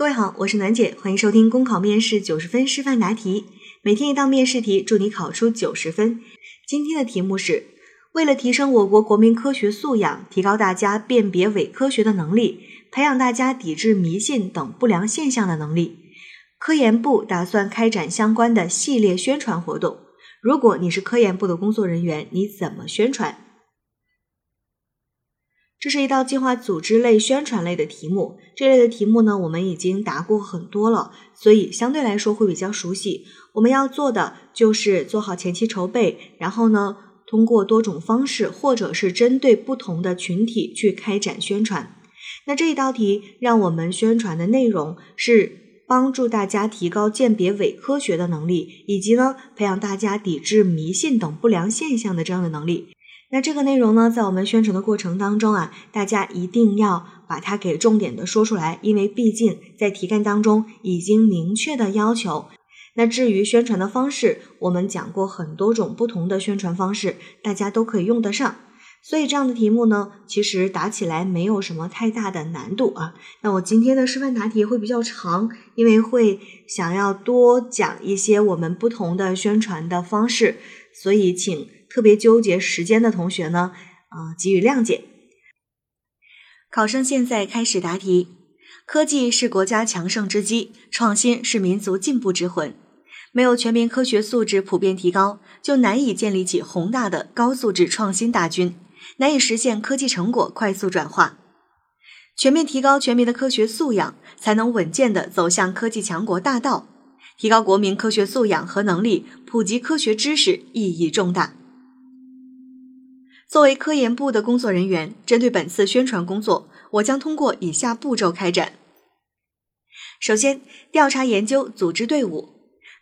各位好，我是暖姐，欢迎收听公考面试九十分示范答题，每天一道面试题，祝你考出九十分。今天的题目是：为了提升我国国民科学素养，提高大家辨别伪科学的能力，培养大家抵制迷信等不良现象的能力，科研部打算开展相关的系列宣传活动。如果你是科研部的工作人员，你怎么宣传？这是一道计划组织类、宣传类的题目。这类的题目呢，我们已经答过很多了，所以相对来说会比较熟悉。我们要做的就是做好前期筹备，然后呢，通过多种方式，或者是针对不同的群体去开展宣传。那这一道题让我们宣传的内容是帮助大家提高鉴别伪科学的能力，以及呢，培养大家抵制迷信等不良现象的这样的能力。那这个内容呢，在我们宣传的过程当中啊，大家一定要把它给重点的说出来，因为毕竟在题干当中已经明确的要求。那至于宣传的方式，我们讲过很多种不同的宣传方式，大家都可以用得上。所以这样的题目呢，其实答起来没有什么太大的难度啊。那我今天的示范答题会比较长，因为会想要多讲一些我们不同的宣传的方式，所以请。特别纠结时间的同学呢，啊，给予谅解。考生现在开始答题。科技是国家强盛之基，创新是民族进步之魂。没有全民科学素质普遍提高，就难以建立起宏大的高素质创新大军，难以实现科技成果快速转化。全面提高全民的科学素养，才能稳健地走向科技强国大道。提高国民科学素养和能力，普及科学知识意义重大。作为科研部的工作人员，针对本次宣传工作，我将通过以下步骤开展。首先，调查研究组织队伍，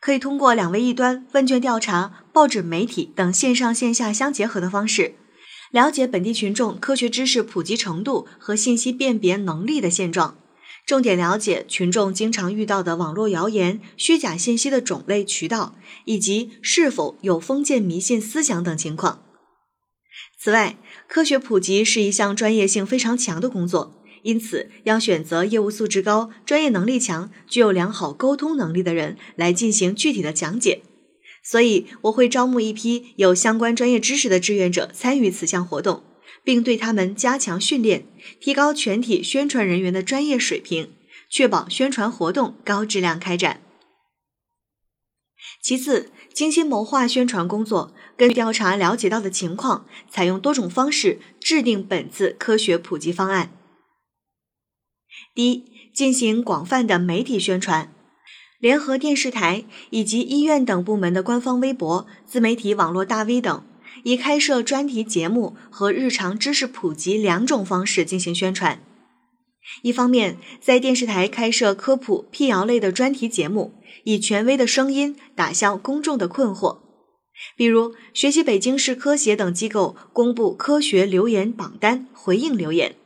可以通过两维一端、问卷调查、报纸媒体等线上线下相结合的方式，了解本地群众科学知识普及程度和信息辨别能力的现状，重点了解群众经常遇到的网络谣言、虚假信息的种类、渠道，以及是否有封建迷信思想等情况。此外，科学普及是一项专业性非常强的工作，因此要选择业务素质高、专业能力强、具有良好沟通能力的人来进行具体的讲解。所以，我会招募一批有相关专业知识的志愿者参与此项活动，并对他们加强训练，提高全体宣传人员的专业水平，确保宣传活动高质量开展。其次，精心谋划宣传工作，根据调查了解到的情况，采用多种方式制定本次科学普及方案。第一，进行广泛的媒体宣传，联合电视台以及医院等部门的官方微博、自媒体网络大 V 等，以开设专题节目和日常知识普及两种方式进行宣传。一方面，在电视台开设科普、辟谣类的专题节目，以权威的声音打消公众的困惑。比如，学习北京市科协等机构公布科学留言榜单，回应留言。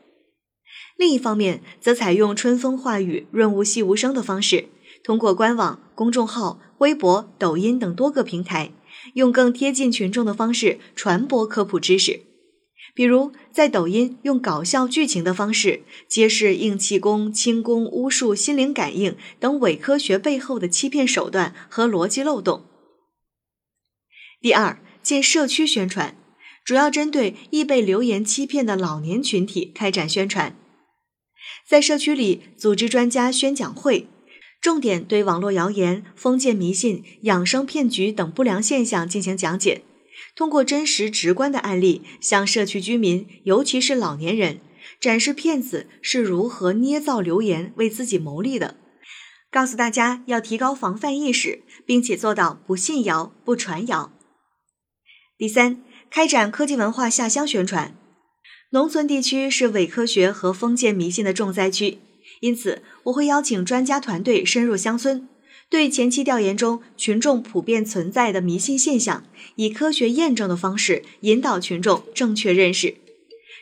另一方面，则采用春风化雨、润物细无声的方式，通过官网、公众号、微博、抖音等多个平台，用更贴近群众的方式传播科普知识。比如，在抖音用搞笑剧情的方式揭示硬气功、轻功、巫术、心灵感应等伪科学背后的欺骗手段和逻辑漏洞。第二，建社区宣传，主要针对易被流言欺骗的老年群体开展宣传，在社区里组织专家宣讲会，重点对网络谣言、封建迷信、养生骗局等不良现象进行讲解。通过真实直观的案例，向社区居民，尤其是老年人，展示骗子是如何捏造流言为自己谋利的，告诉大家要提高防范意识，并且做到不信谣、不传谣。第三，开展科技文化下乡宣传。农村地区是伪科学和封建迷信的重灾区，因此我会邀请专家团队深入乡村。对前期调研中群众普遍存在的迷信现象，以科学验证的方式引导群众正确认识。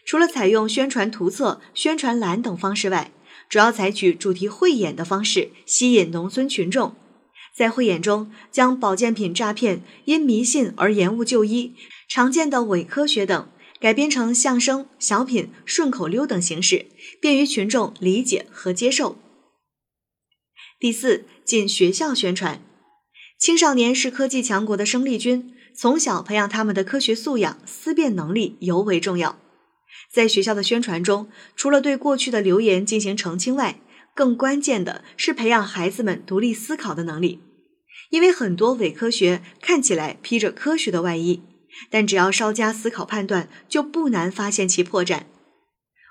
除了采用宣传图册、宣传栏等方式外，主要采取主题汇演的方式吸引农村群众。在汇演中，将保健品诈骗、因迷信而延误就医、常见的伪科学等改编成相声、小品、顺口溜等形式，便于群众理解和接受。第四，进学校宣传。青少年是科技强国的生力军，从小培养他们的科学素养、思辨能力尤为重要。在学校的宣传中，除了对过去的流言进行澄清外，更关键的是培养孩子们独立思考的能力。因为很多伪科学看起来披着科学的外衣，但只要稍加思考判断，就不难发现其破绽。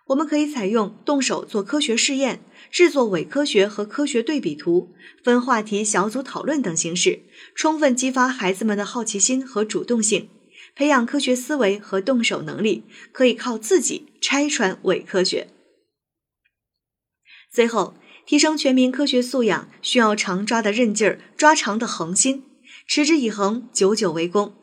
我们可以采用动手做科学试验、制作伪科学和科学对比图、分话题小组讨论等形式，充分激发孩子们的好奇心和主动性，培养科学思维和动手能力，可以靠自己拆穿伪科学。最后，提升全民科学素养，需要常抓的韧劲儿、抓长的恒心，持之以恒，久久为功。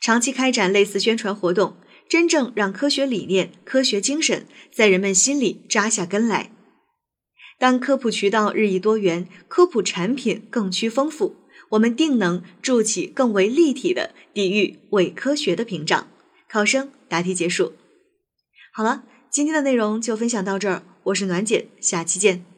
长期开展类似宣传活动。真正让科学理念、科学精神在人们心里扎下根来。当科普渠道日益多元，科普产品更趋丰富，我们定能筑起更为立体的抵御伪科学的屏障。考生答题结束。好了，今天的内容就分享到这儿，我是暖姐，下期见。